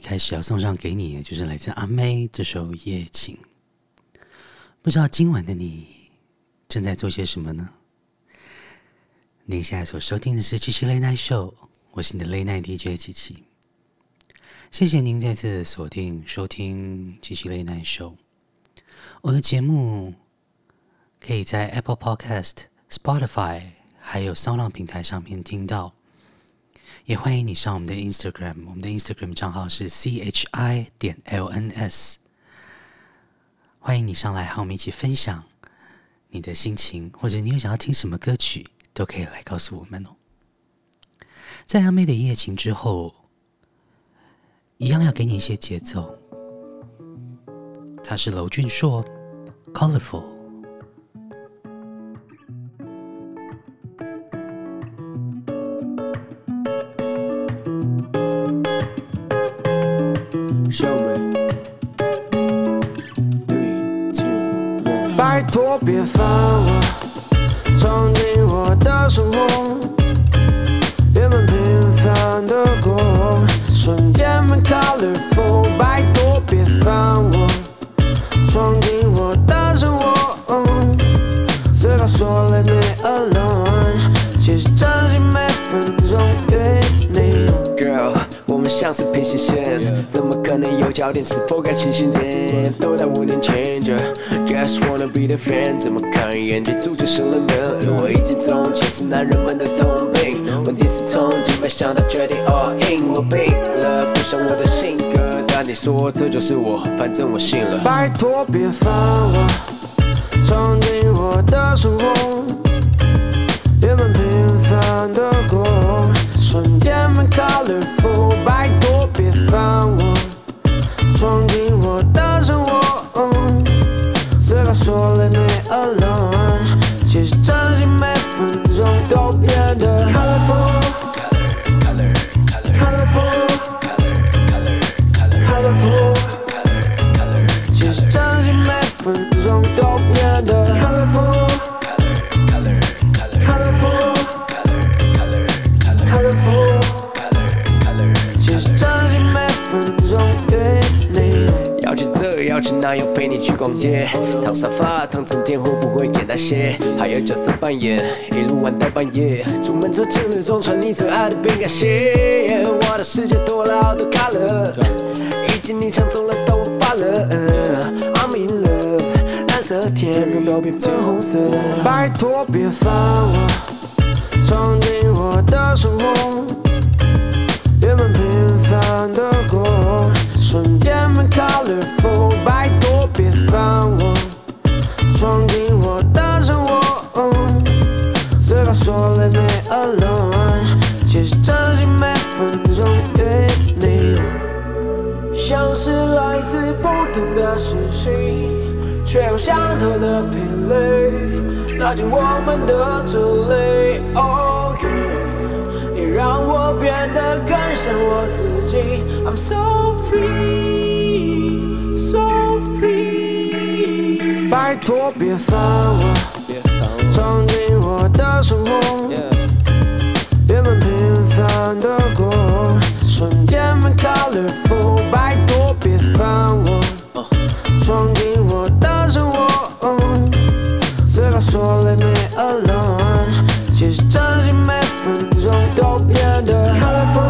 开始要送上给你，就是来自阿妹这首《夜情》。不知道今晚的你正在做些什么呢？您现在所收听的是七七 Late Night Show，我是你的 Late Night DJ 七七。谢谢您再次锁定收听七七 Late Night Show。我的节目可以在 Apple Podcast、Spotify 还有 Sound 平台上面听到。也欢迎你上我们的 Instagram，我们的 Instagram 账号是 chi 点 lns。欢迎你上来和我们一起分享你的心情，或者你有想要听什么歌曲，都可以来告诉我们哦。在阿妹的夜情之后，一样要给你一些节奏。他是娄俊硕，Colorful。Show me three, two, one。拜托别烦我，闯进我的生活，原本平凡的过，瞬间变 colorful。像是平行线。怎么可能有焦点，是否该清醒点？都在五年前就 Just wanna be the fan，怎么看一眼就触景生了闷？我已经从前是男人们的通病。问题是从今没想到决定 all in，我病了，不像我的性格，但你说这就是我，反正我信了。拜托别烦我，闯进我的生活，原本平凡的过，瞬间变 colorful。拜托别烦我。闯进我的生活，嘴巴说了没 alone，其实真心每分钟都变得哪有陪你去逛街？躺沙发躺整天会不会简单些？还有角色扮演，一路玩到半夜。出门做情侣装，穿你最爱的饼干鞋。我的世界多了好多 color，已经你抢走了，但我发了。I'm in love，蓝色天空都变粉红色。拜托别烦我，闯进我的生活，原本平凡的过。瞬间变 colorful，拜托别烦我，闯进我的生活，嘴巴说 let me alone 其实真心每分钟与你，像是来自不同的星星，却有相同的频率，拉近我们的距离。Oh yeah，你让我变得更像我自己，I'm so free so free.。拜托别烦我，闯进我的生活，原本平凡的过，瞬间变 colorful。拜托别烦我，闯进我的生活，嘴巴说 let me alone，其实真心每分钟都变得 colorful。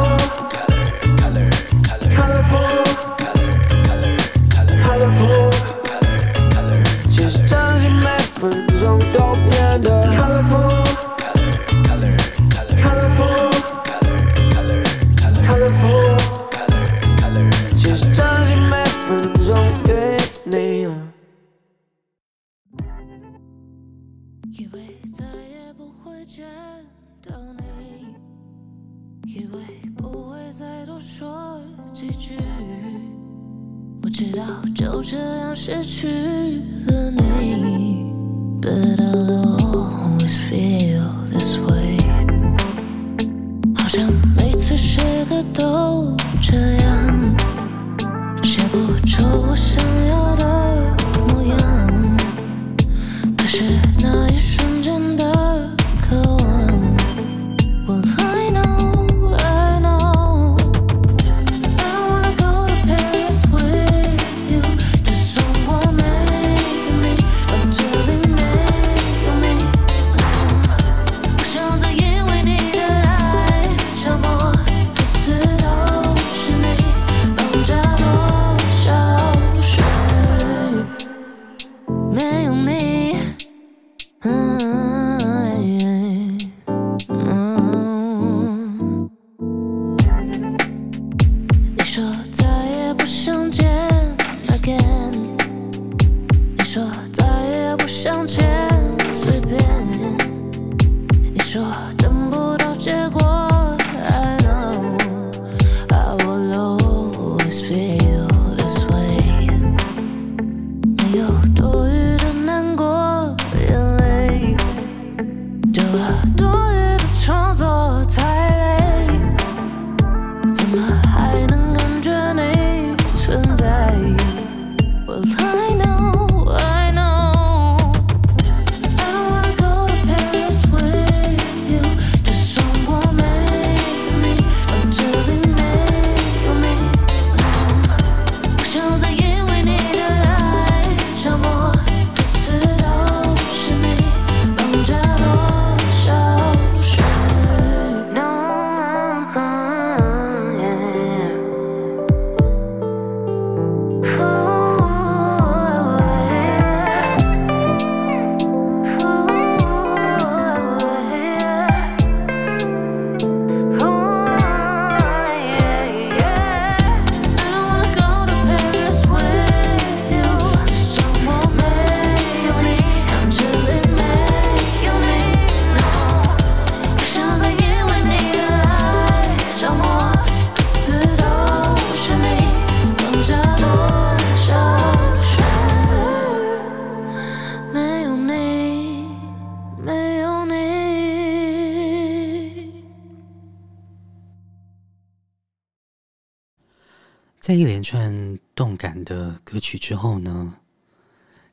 在一连串动感的歌曲之后呢，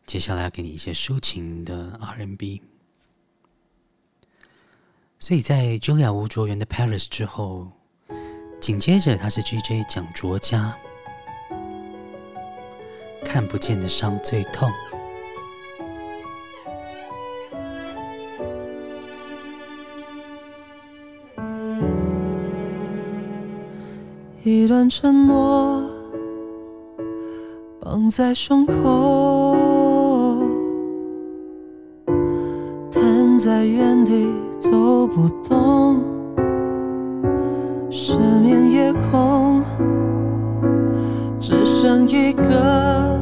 接下来要给你一些抒情的 R&B。所以在 Julia ·吴卓源的《Paris》之后，紧接着他是 GJ 蒋卓嘉，《看不见的伤最痛》。一段承诺绑在胸口，瘫在原地走不动，失眠夜空只剩一个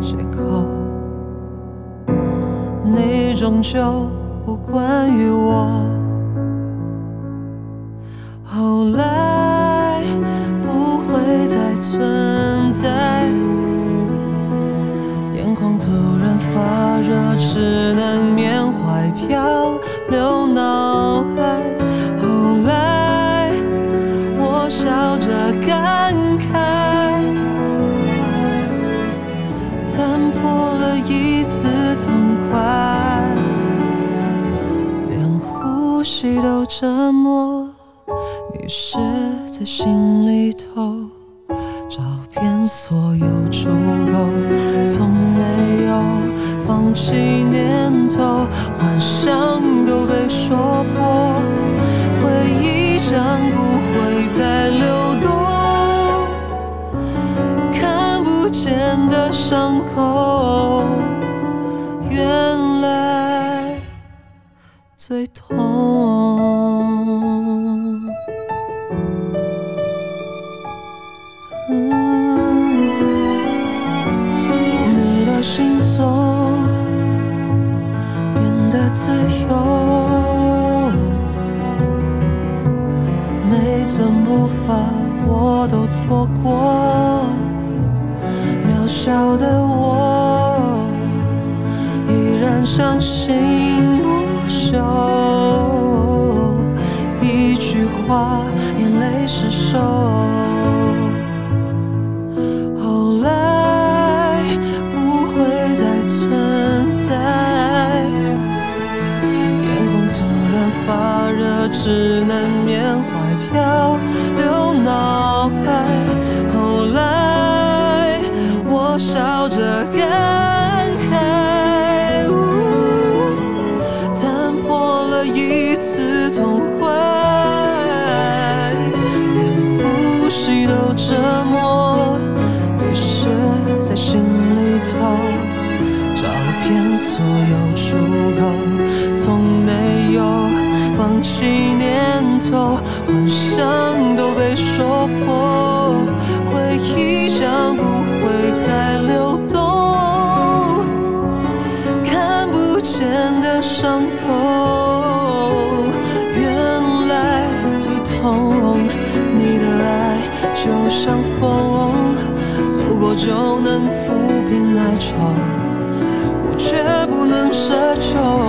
借口，你终究不关于我，后来。存在，眼眶突然发热，只能缅怀漂流脑海。后来我笑着感慨，残破了一次痛快，连呼吸都折磨。于是，在心里头找遍所有出口，从没有放弃念头，幻想都被说破，回忆将不会再流动，看不见的伤错过，幻想都被说破回忆将不会再流动。看不见的伤口原来最痛。你的爱就像风走过就能抚平哀愁我却不能奢求。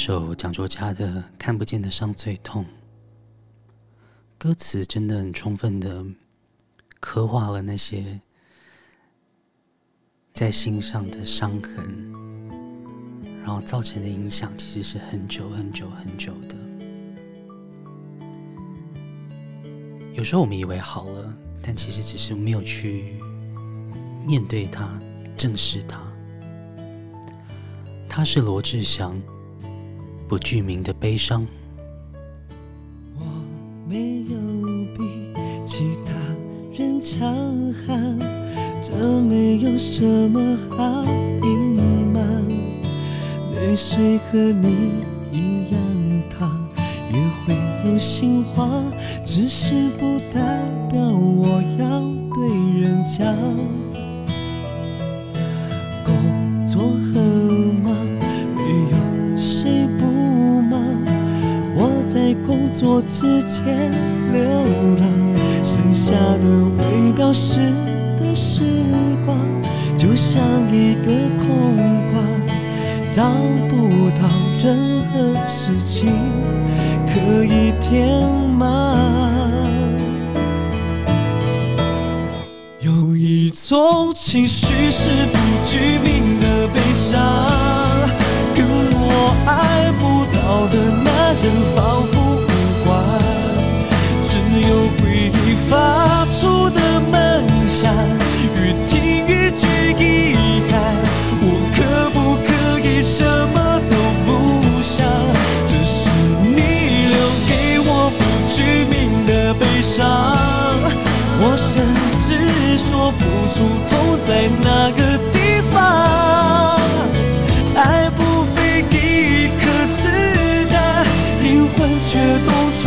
首蒋卓嘉的《看不见的伤最痛》，歌词真的很充分的刻画了那些在心上的伤痕，然后造成的影响其实是很久很久很久的。有时候我们以为好了，但其实只是没有去面对它、正视它。他是罗志祥，不具名的悲伤。我没有比其他人强悍，这没有什么好隐瞒，泪水和你一样烫，也会有心慌。只是不代表我要对人讲。做之前流浪，剩下的未表示的时光，就像一个空罐，找不到任何事情可以填满。有一种情绪是不具名的悲伤，跟我爱不到的那人仿佛发出的闷响，越听越觉遗憾。我可不可以什么都不想？这是你留给我不具名的悲伤，我甚至说不。出痛在哪个地方？爱不费一颗子弹，灵魂却东闯，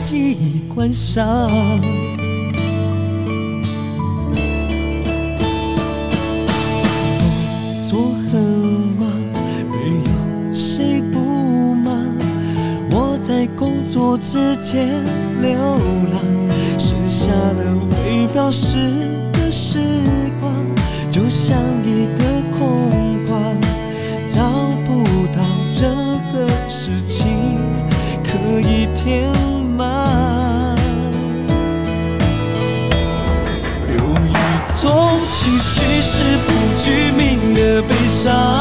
记忆关上？工作很忙，没有谁不忙。我在工作之前流浪，剩下的未表示的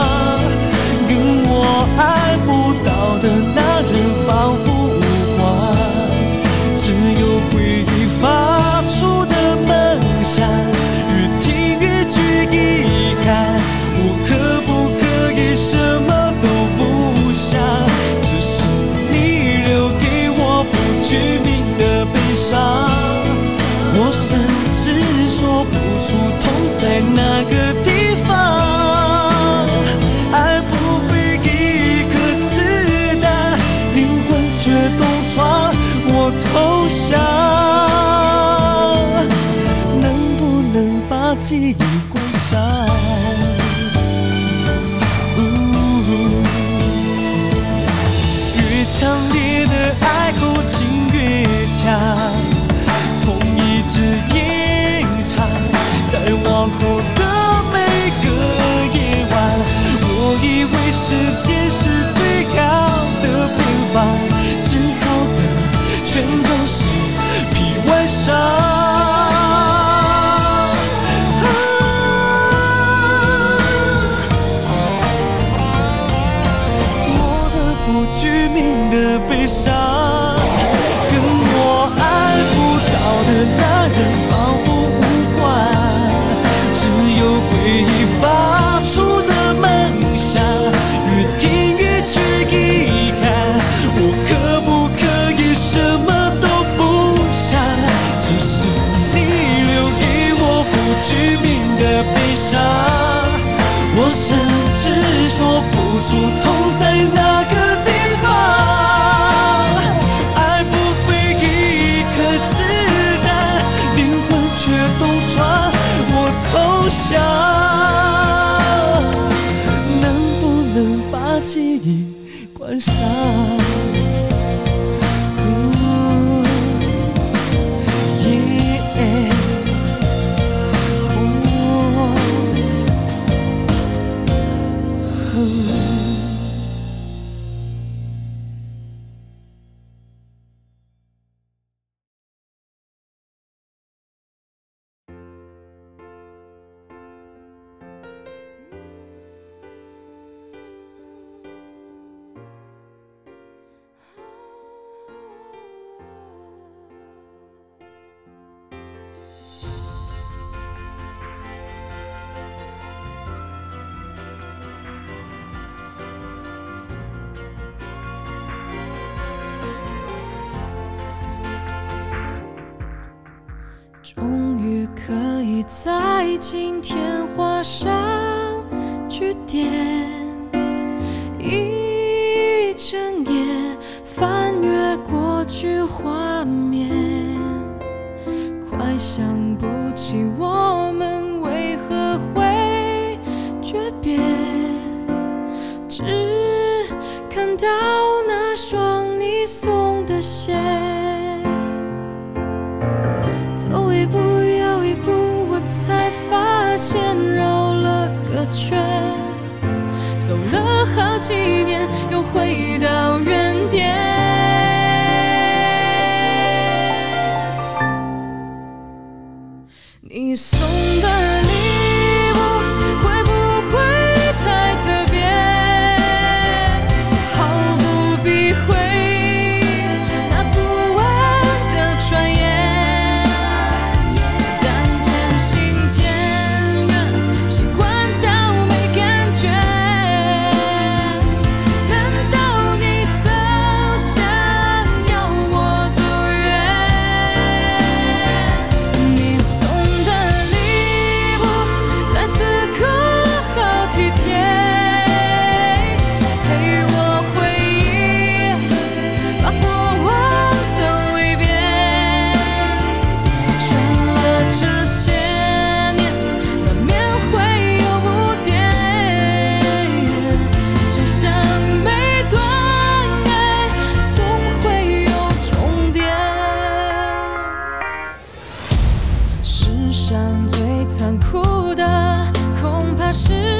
下痛一直隐藏在往后的每个夜晚我以为是可以在今天画上句点一整夜翻阅过去画面快想不起我线绕了个圈。走了好几年残酷的恐怕是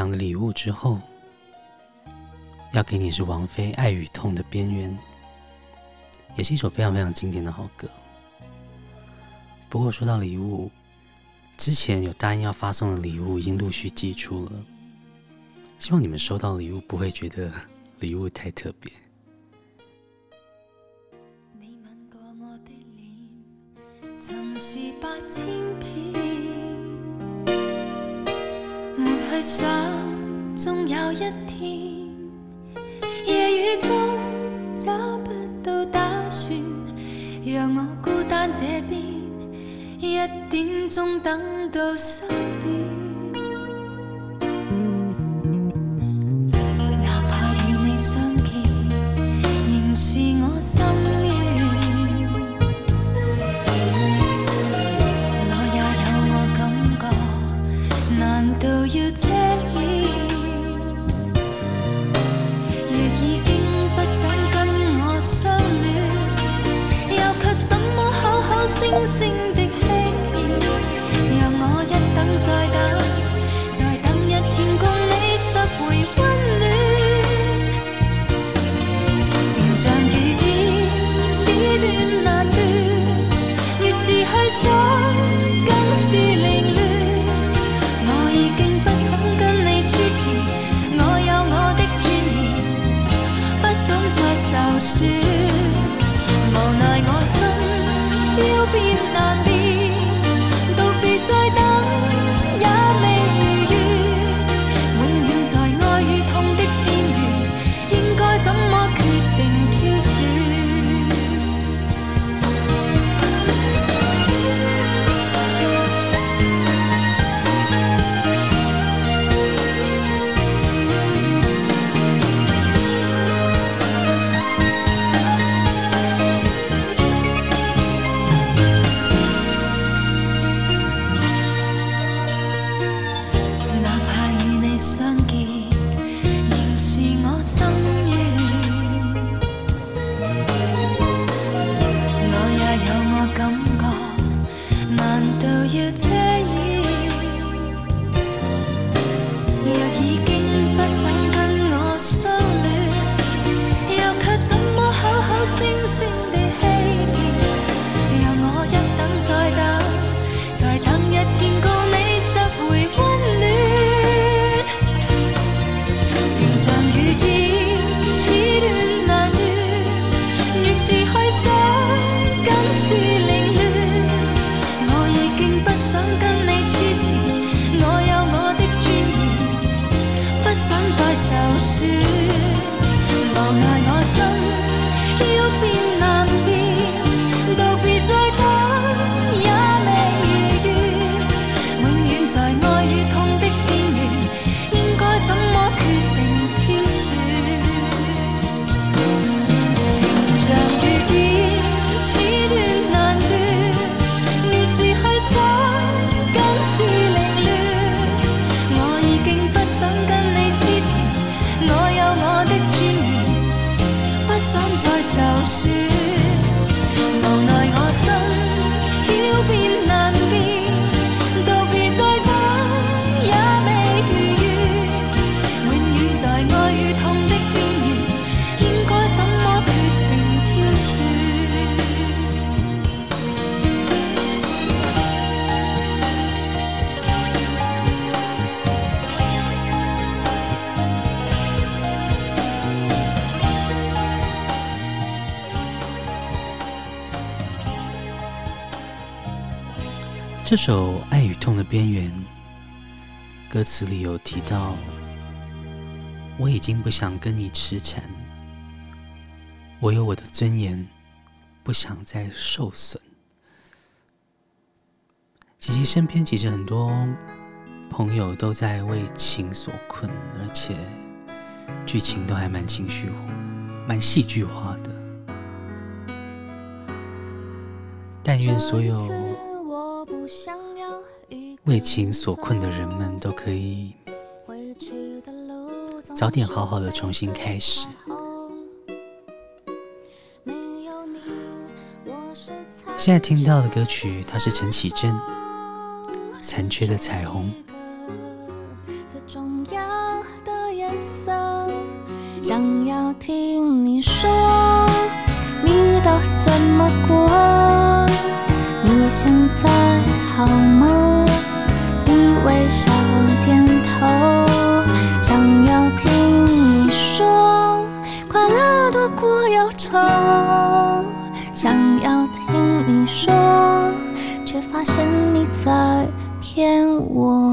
样的礼物之后，要给你是王菲《爱与痛的边缘》，也是一首非常非常经典的好歌。不过说到礼物，之前有答应要发送的礼物已经陆续寄出了，希望你们收到礼物不会觉得礼物太特别。曾是八千遍。去想，终有一天夜雨中找不到打算，让我孤单这边，一点钟等到三点。这首《爱与痛的边缘》歌词里有提到：“我已经不想跟你痴缠，我有我的尊严，不想再受损。”琪琪身边其实很多朋友都在为情所困，而且剧情都还蛮情绪、蛮戏剧化的。但愿所有为情所困的人们都可以早点好好的重新开始。现在听到的歌曲，它是陈绮贞。残缺的彩虹，最重要的颜色，想要听你说，你都怎么过？现在好吗？你微笑点头，想要听你说，快乐多过忧愁，想要听你说，却发现你在。骗我！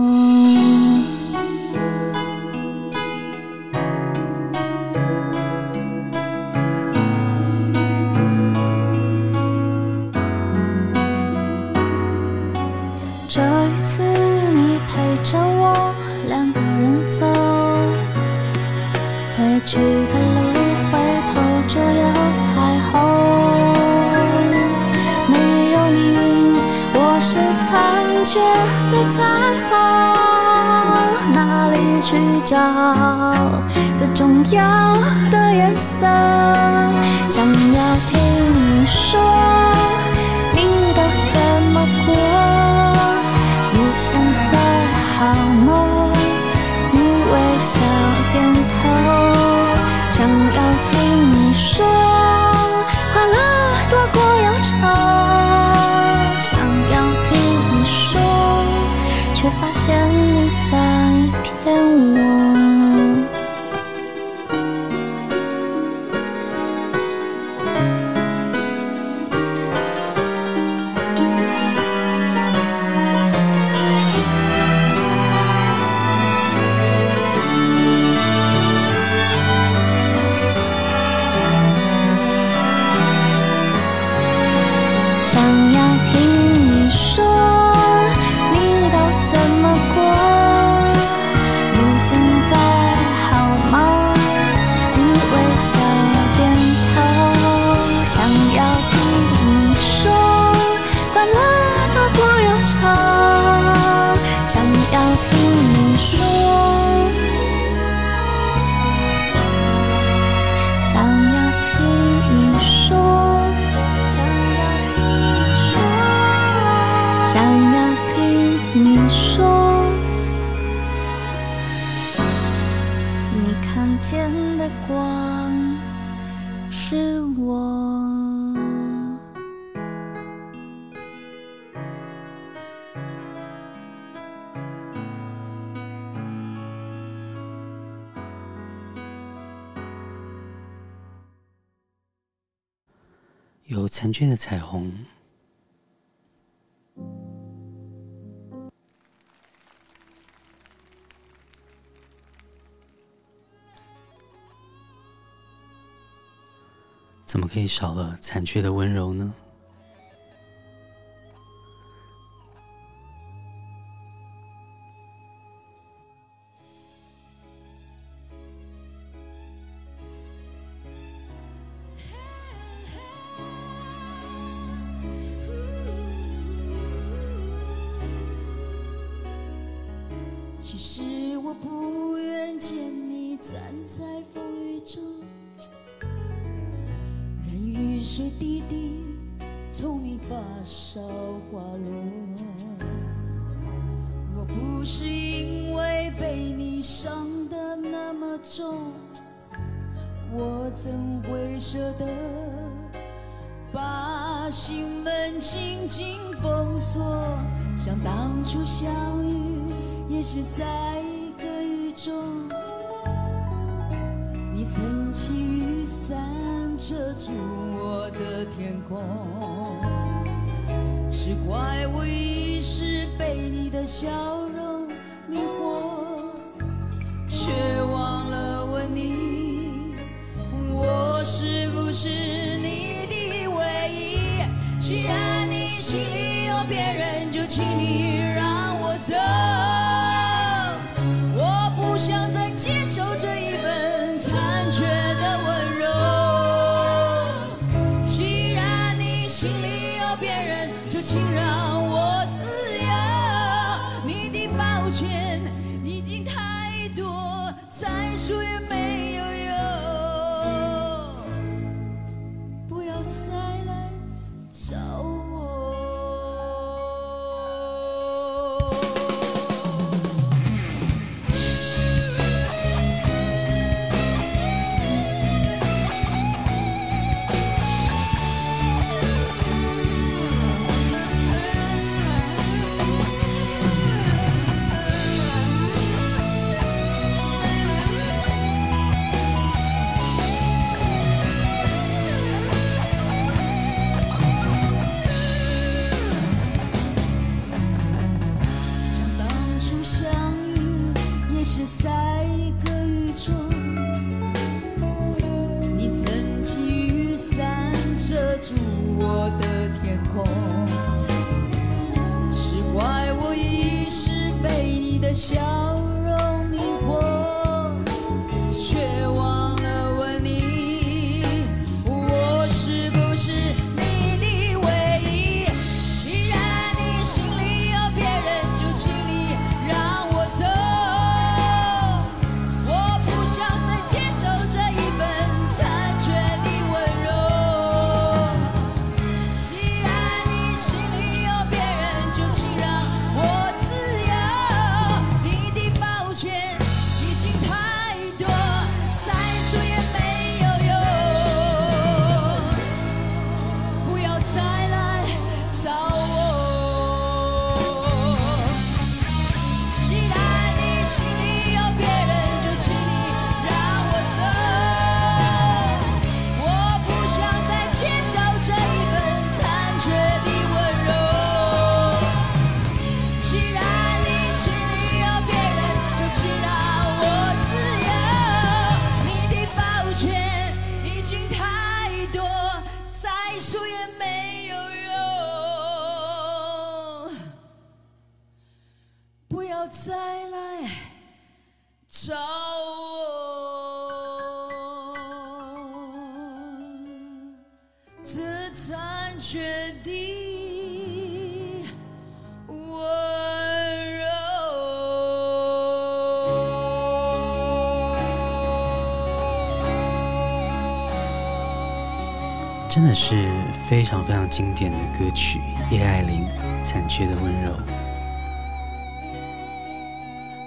走，回去的路回头就有彩虹。没有你，我是残缺。的彩虹，哪里去找最重要的颜色？想要听你说，你都怎么过？你现在好吗？笑点头想要听你说快乐多过忧愁。想要听你说却发现是我。有残缺的彩虹，怎么可以少了残缺的温柔呢？genie. 真的是非常非常经典的歌曲叶爱玲残缺的温柔。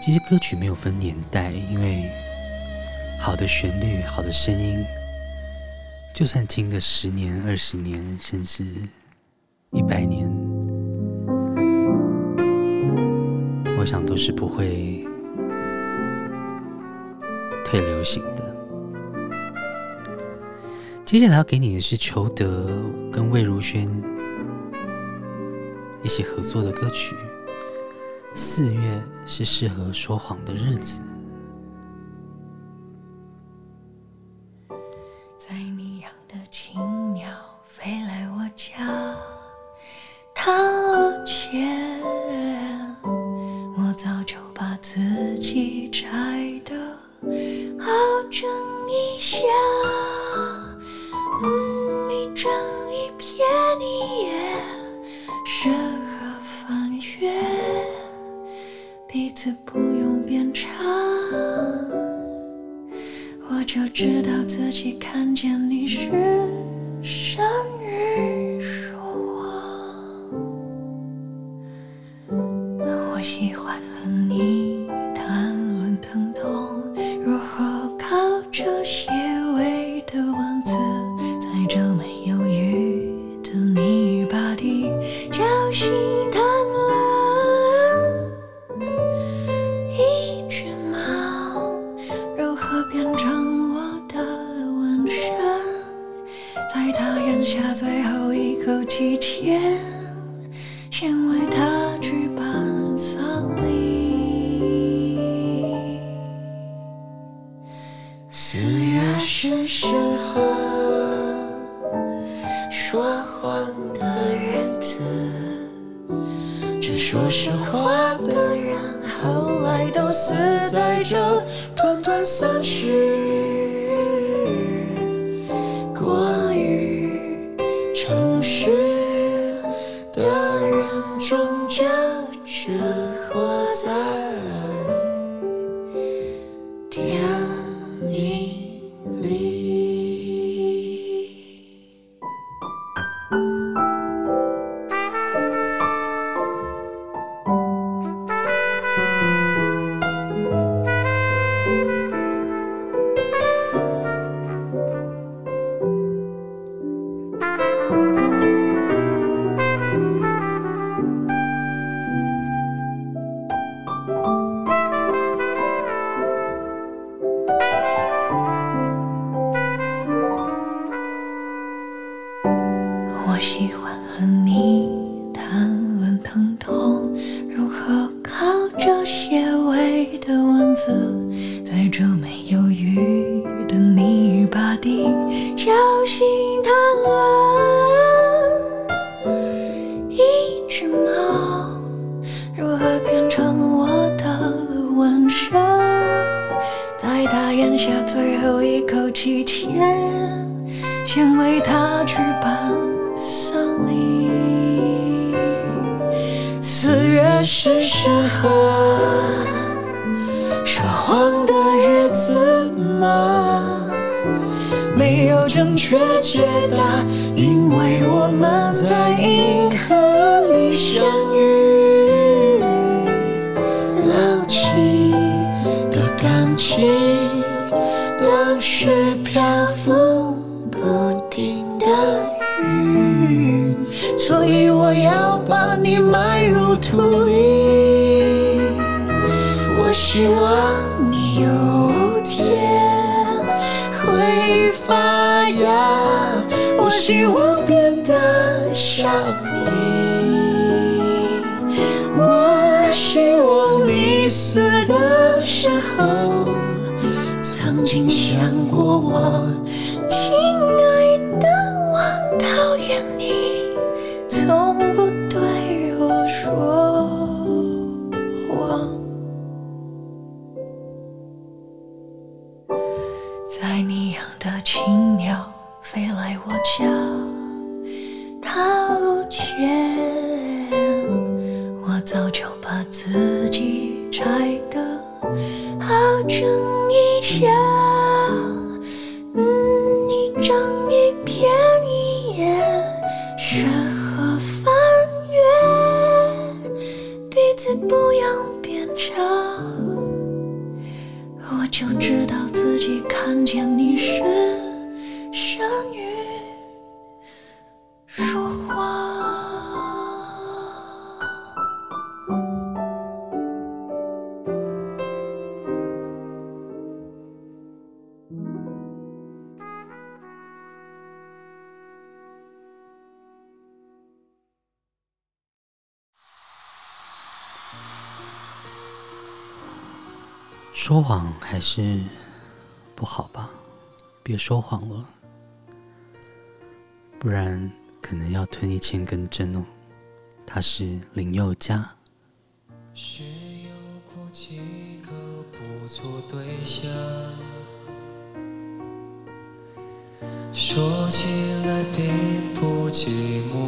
这些歌曲没有分年代因为好的旋律好的声音就算听个十年二十年甚至一百年我想都是不会退流行的。接下来要给你的是裘德跟魏如萱一起合作的歌曲四月是适合说谎的日子。发芽。我希望变得像你，我希望你死的时候曾经想过我，亲爱的，我讨厌你。说谎还是不好吧？别说谎了不然可能要吞一千根针哦他是林宥嘉。有过几个不错对象说起来并不寂寞。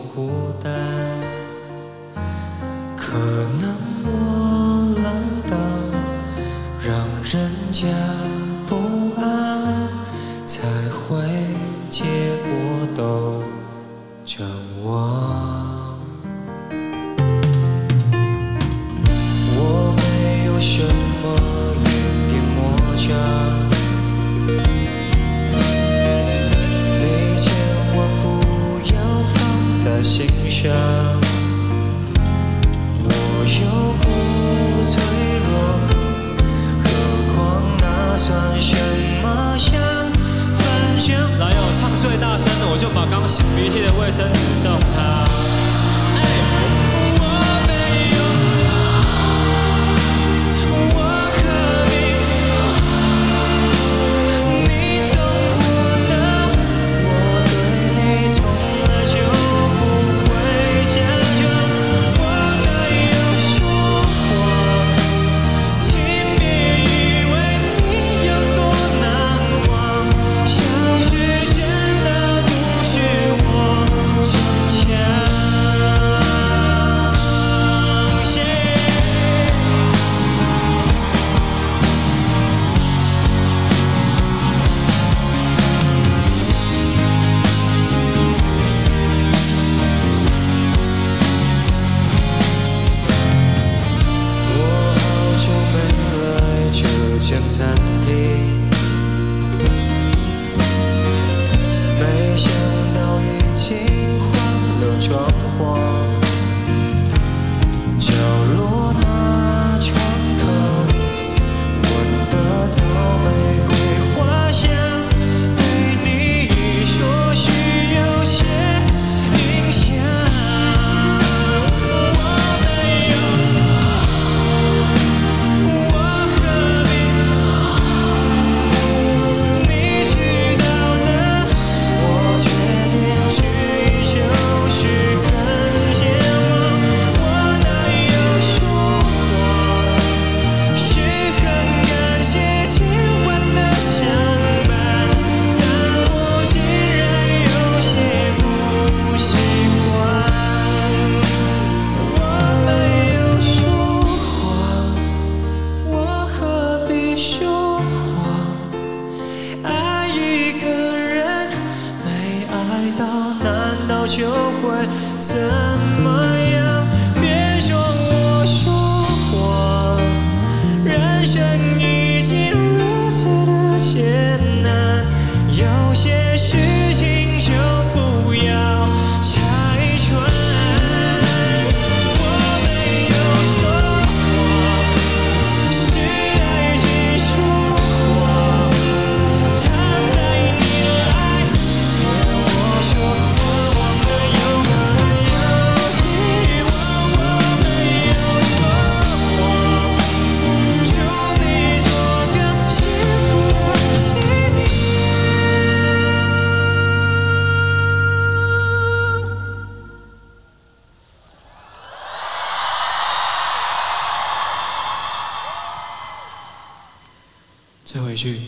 最后一句，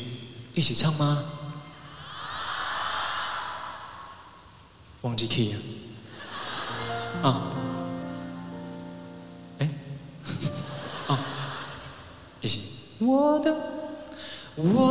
一起唱吗？忘记 key 了。啊。哎。啊。一起。我的，我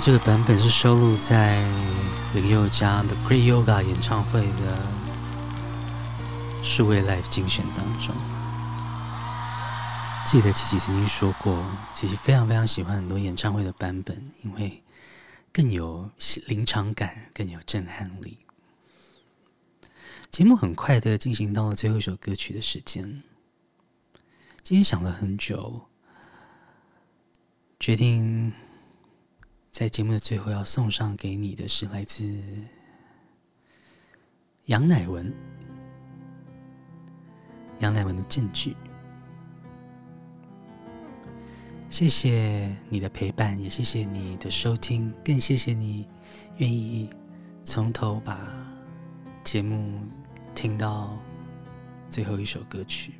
这个版本是收录在林宥嘉的《Great Yoga》演唱会的数位 Live 精选当中。记得琪琪曾经说过，琪琪非常非常喜欢很多演唱会的版本，因为更有临场感，更有震撼力。节目很快的进行到了最后一首歌曲的时间。今天想了很久，决定。在节目的最后要送上给你的是来自杨乃文，杨乃文的证据。谢谢你的陪伴，也谢谢你的收听，更谢谢你愿意从头把节目听到最后一首歌曲。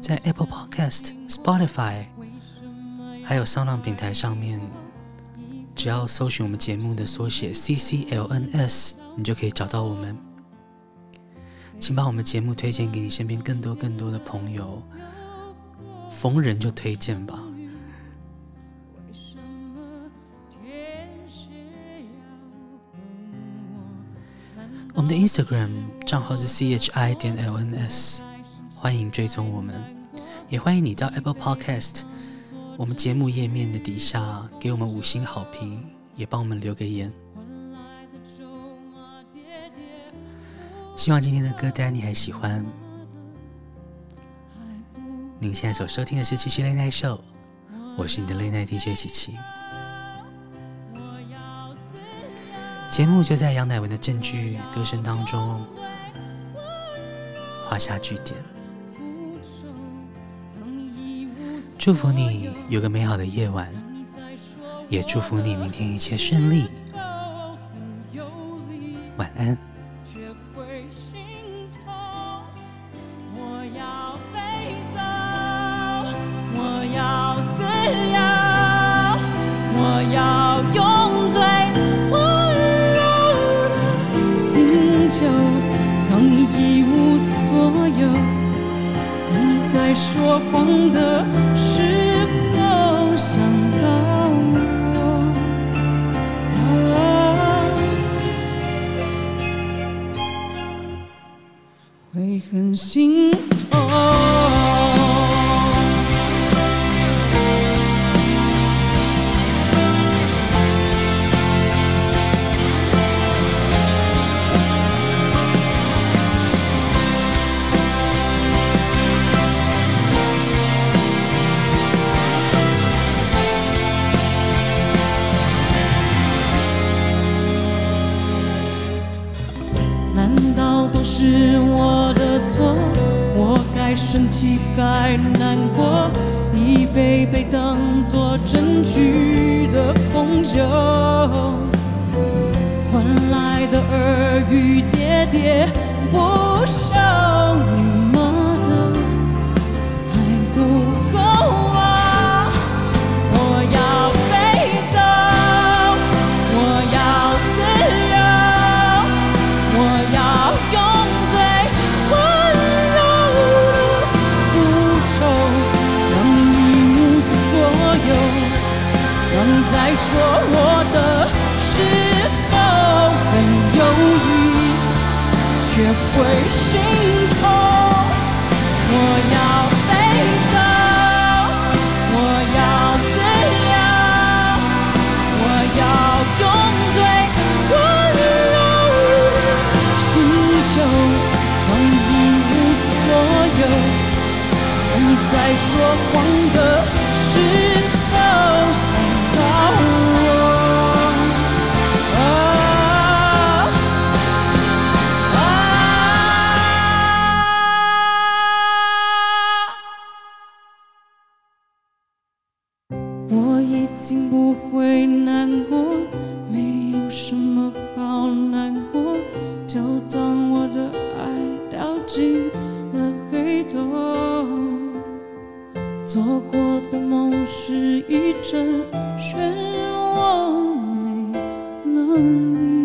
在 Apple Podcast、Spotify，还有上浪平台上面，只要搜寻我们节目的缩写 CCLNS，你就可以找到我们。请把我们节目推荐给你身边更多更多的朋友，逢人就推荐吧。我们的 Instagram 账号是 CHI 点 LNS。欢迎追踪我们，也欢迎你到 Apple Podcast 我们节目页面的底下给我们五星好评，也帮我们留个言。希望今天的歌单你还喜欢。您现在所收听的是七七 Late Night Show，我是你的 Late Night DJ 七七。节目就在杨乃文的证据歌声当中画下句点。祝福你有个美好的夜晚，也祝福你明天一切顺利。晚安。瞬即该难过，一杯杯当作真挚的红酒，换来的耳语喋喋。worship. 进了黑洞做过的梦是一阵漩涡没了你